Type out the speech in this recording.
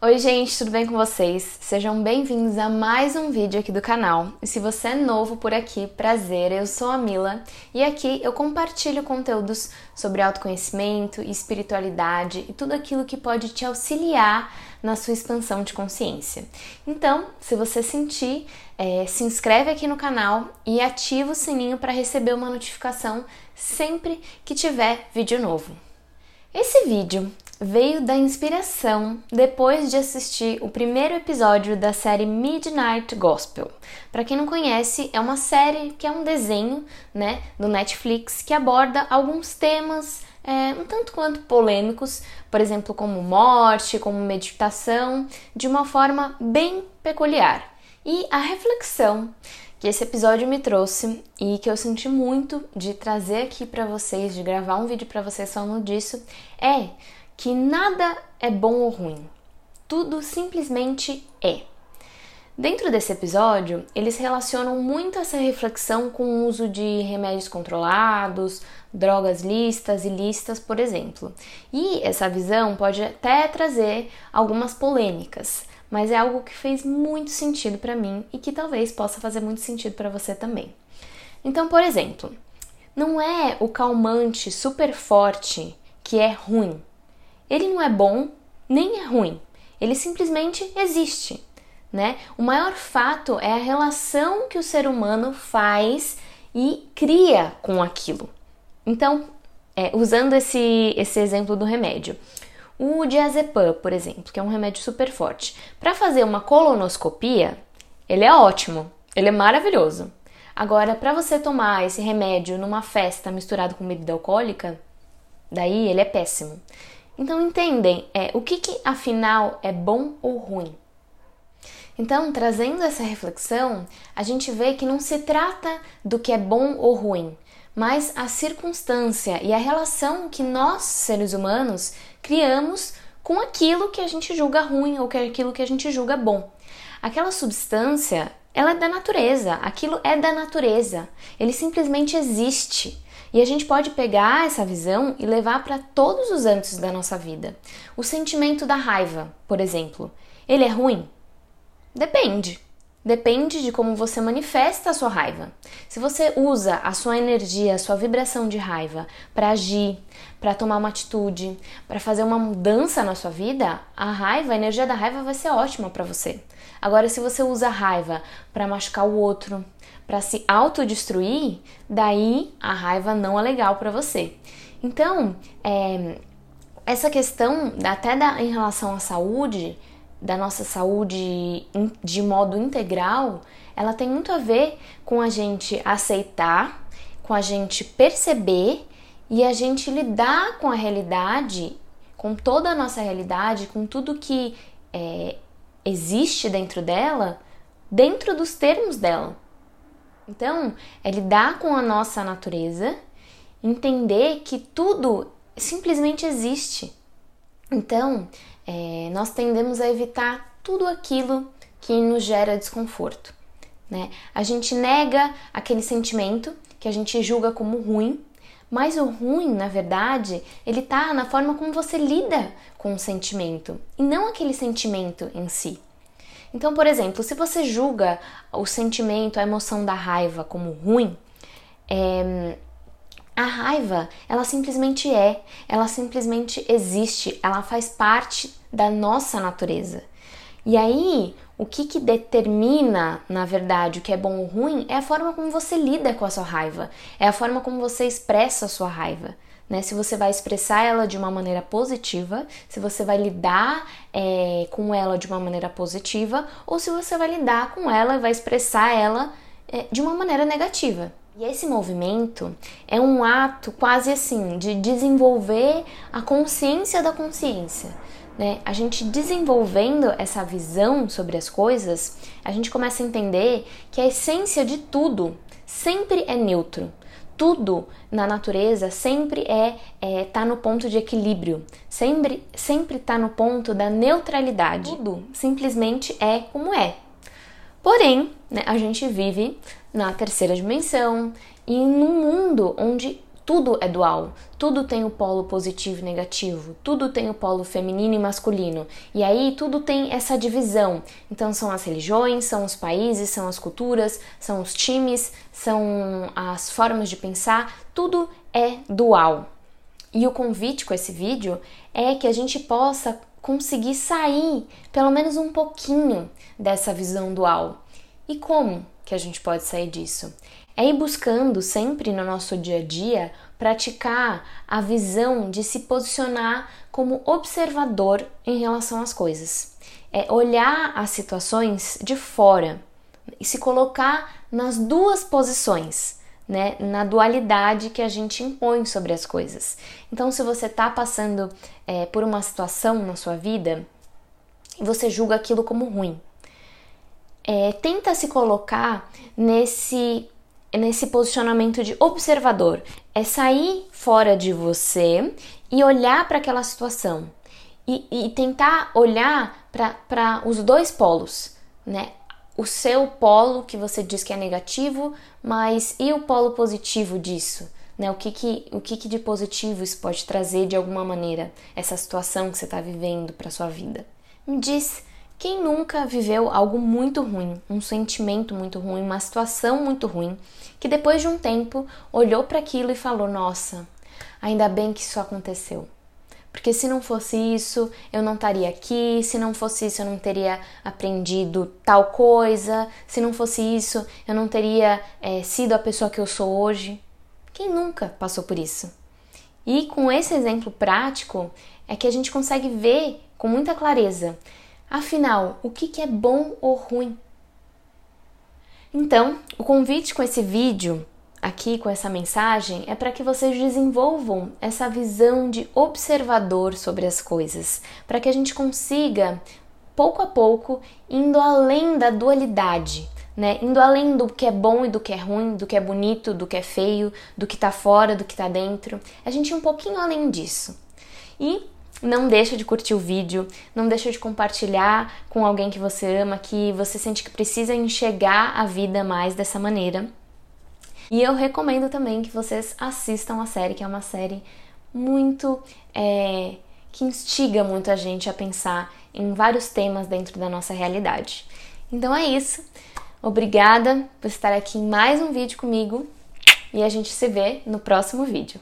Oi gente, tudo bem com vocês? Sejam bem-vindos a mais um vídeo aqui do canal. E se você é novo por aqui, prazer, eu sou a Mila e aqui eu compartilho conteúdos sobre autoconhecimento, espiritualidade e tudo aquilo que pode te auxiliar na sua expansão de consciência. Então, se você sentir, é, se inscreve aqui no canal e ativa o sininho para receber uma notificação sempre que tiver vídeo novo. Esse vídeo veio da inspiração depois de assistir o primeiro episódio da série Midnight Gospel. Para quem não conhece, é uma série que é um desenho, né, do Netflix que aborda alguns temas é, um tanto quanto polêmicos, por exemplo, como morte, como meditação, de uma forma bem peculiar. E a reflexão que esse episódio me trouxe e que eu senti muito de trazer aqui para vocês, de gravar um vídeo para vocês falando disso, é que nada é bom ou ruim. Tudo simplesmente é. Dentro desse episódio, eles relacionam muito essa reflexão com o uso de remédios controlados, drogas listas e listas, por exemplo. E essa visão pode até trazer algumas polêmicas, mas é algo que fez muito sentido para mim e que talvez possa fazer muito sentido para você também. Então, por exemplo, não é o calmante super forte que é ruim. Ele não é bom nem é ruim. Ele simplesmente existe, né? O maior fato é a relação que o ser humano faz e cria com aquilo. Então, é, usando esse, esse exemplo do remédio, o diazepam, por exemplo, que é um remédio super forte, para fazer uma colonoscopia, ele é ótimo, ele é maravilhoso. Agora, para você tomar esse remédio numa festa misturado com bebida alcoólica, daí ele é péssimo. Então entendem é, o que, que afinal é bom ou ruim. Então, trazendo essa reflexão, a gente vê que não se trata do que é bom ou ruim, mas a circunstância e a relação que nós, seres humanos, criamos com aquilo que a gente julga ruim ou com aquilo que a gente julga bom. Aquela substância, ela é da natureza, aquilo é da natureza, ele simplesmente existe. E a gente pode pegar essa visão e levar para todos os âmbitos da nossa vida. O sentimento da raiva, por exemplo, ele é ruim? Depende. Depende de como você manifesta a sua raiva. Se você usa a sua energia, a sua vibração de raiva para agir, para tomar uma atitude, para fazer uma mudança na sua vida, a raiva, a energia da raiva vai ser ótima para você. Agora, se você usa a raiva para machucar o outro, para se autodestruir, daí a raiva não é legal para você. Então, é, essa questão, até da, em relação à saúde, da nossa saúde de modo integral, ela tem muito a ver com a gente aceitar, com a gente perceber e a gente lidar com a realidade, com toda a nossa realidade, com tudo que é, existe dentro dela, dentro dos termos dela. Então, é lidar com a nossa natureza, entender que tudo simplesmente existe. Então, é, nós tendemos a evitar tudo aquilo que nos gera desconforto. Né? A gente nega aquele sentimento que a gente julga como ruim, mas o ruim, na verdade, ele tá na forma como você lida com o sentimento e não aquele sentimento em si. Então, por exemplo, se você julga o sentimento, a emoção da raiva como ruim, é, a raiva, ela simplesmente é, ela simplesmente existe, ela faz parte da nossa natureza. E aí, o que, que determina, na verdade, o que é bom ou ruim é a forma como você lida com a sua raiva, é a forma como você expressa a sua raiva né? Se você vai expressar ela de uma maneira positiva, se você vai lidar é, com ela de uma maneira positiva, ou se você vai lidar com ela e vai expressar ela é, de uma maneira negativa. E esse movimento é um ato quase assim de desenvolver a consciência da consciência. Né? A gente desenvolvendo essa visão sobre as coisas, a gente começa a entender que a essência de tudo sempre é neutro tudo na natureza sempre é, é tá no ponto de equilíbrio, sempre sempre tá no ponto da neutralidade. Tudo simplesmente é como é. Porém, né, a gente vive na terceira dimensão e num mundo onde tudo é dual, tudo tem o polo positivo e negativo, tudo tem o polo feminino e masculino. E aí tudo tem essa divisão. Então são as religiões, são os países, são as culturas, são os times, são as formas de pensar, tudo é dual. E o convite com esse vídeo é que a gente possa conseguir sair pelo menos um pouquinho dessa visão dual. E como que a gente pode sair disso? é ir buscando sempre no nosso dia a dia praticar a visão de se posicionar como observador em relação às coisas. É olhar as situações de fora e se colocar nas duas posições, né? Na dualidade que a gente impõe sobre as coisas. Então, se você está passando é, por uma situação na sua vida e você julga aquilo como ruim, é, tenta se colocar nesse nesse posicionamento de observador. É sair fora de você e olhar para aquela situação. E, e tentar olhar para os dois polos, né? O seu polo que você diz que é negativo, mas e o polo positivo disso? Né? O, que, que, o que, que de positivo isso pode trazer de alguma maneira, essa situação que você está vivendo para sua vida? Me diz quem nunca viveu algo muito ruim, um sentimento muito ruim, uma situação muito ruim, que depois de um tempo olhou para aquilo e falou: Nossa, ainda bem que isso aconteceu. Porque se não fosse isso, eu não estaria aqui, se não fosse isso, eu não teria aprendido tal coisa, se não fosse isso, eu não teria é, sido a pessoa que eu sou hoje. Quem nunca passou por isso? E com esse exemplo prático é que a gente consegue ver com muita clareza Afinal, o que é bom ou ruim? Então, o convite com esse vídeo, aqui com essa mensagem, é para que vocês desenvolvam essa visão de observador sobre as coisas, para que a gente consiga, pouco a pouco, indo além da dualidade, né? Indo além do que é bom e do que é ruim, do que é bonito, do que é feio, do que tá fora, do que tá dentro. A gente ir um pouquinho além disso. E não deixa de curtir o vídeo, não deixa de compartilhar com alguém que você ama, que você sente que precisa enxergar a vida mais dessa maneira. E eu recomendo também que vocês assistam a série, que é uma série muito é, que instiga muito a gente a pensar em vários temas dentro da nossa realidade. Então é isso. Obrigada por estar aqui em mais um vídeo comigo e a gente se vê no próximo vídeo.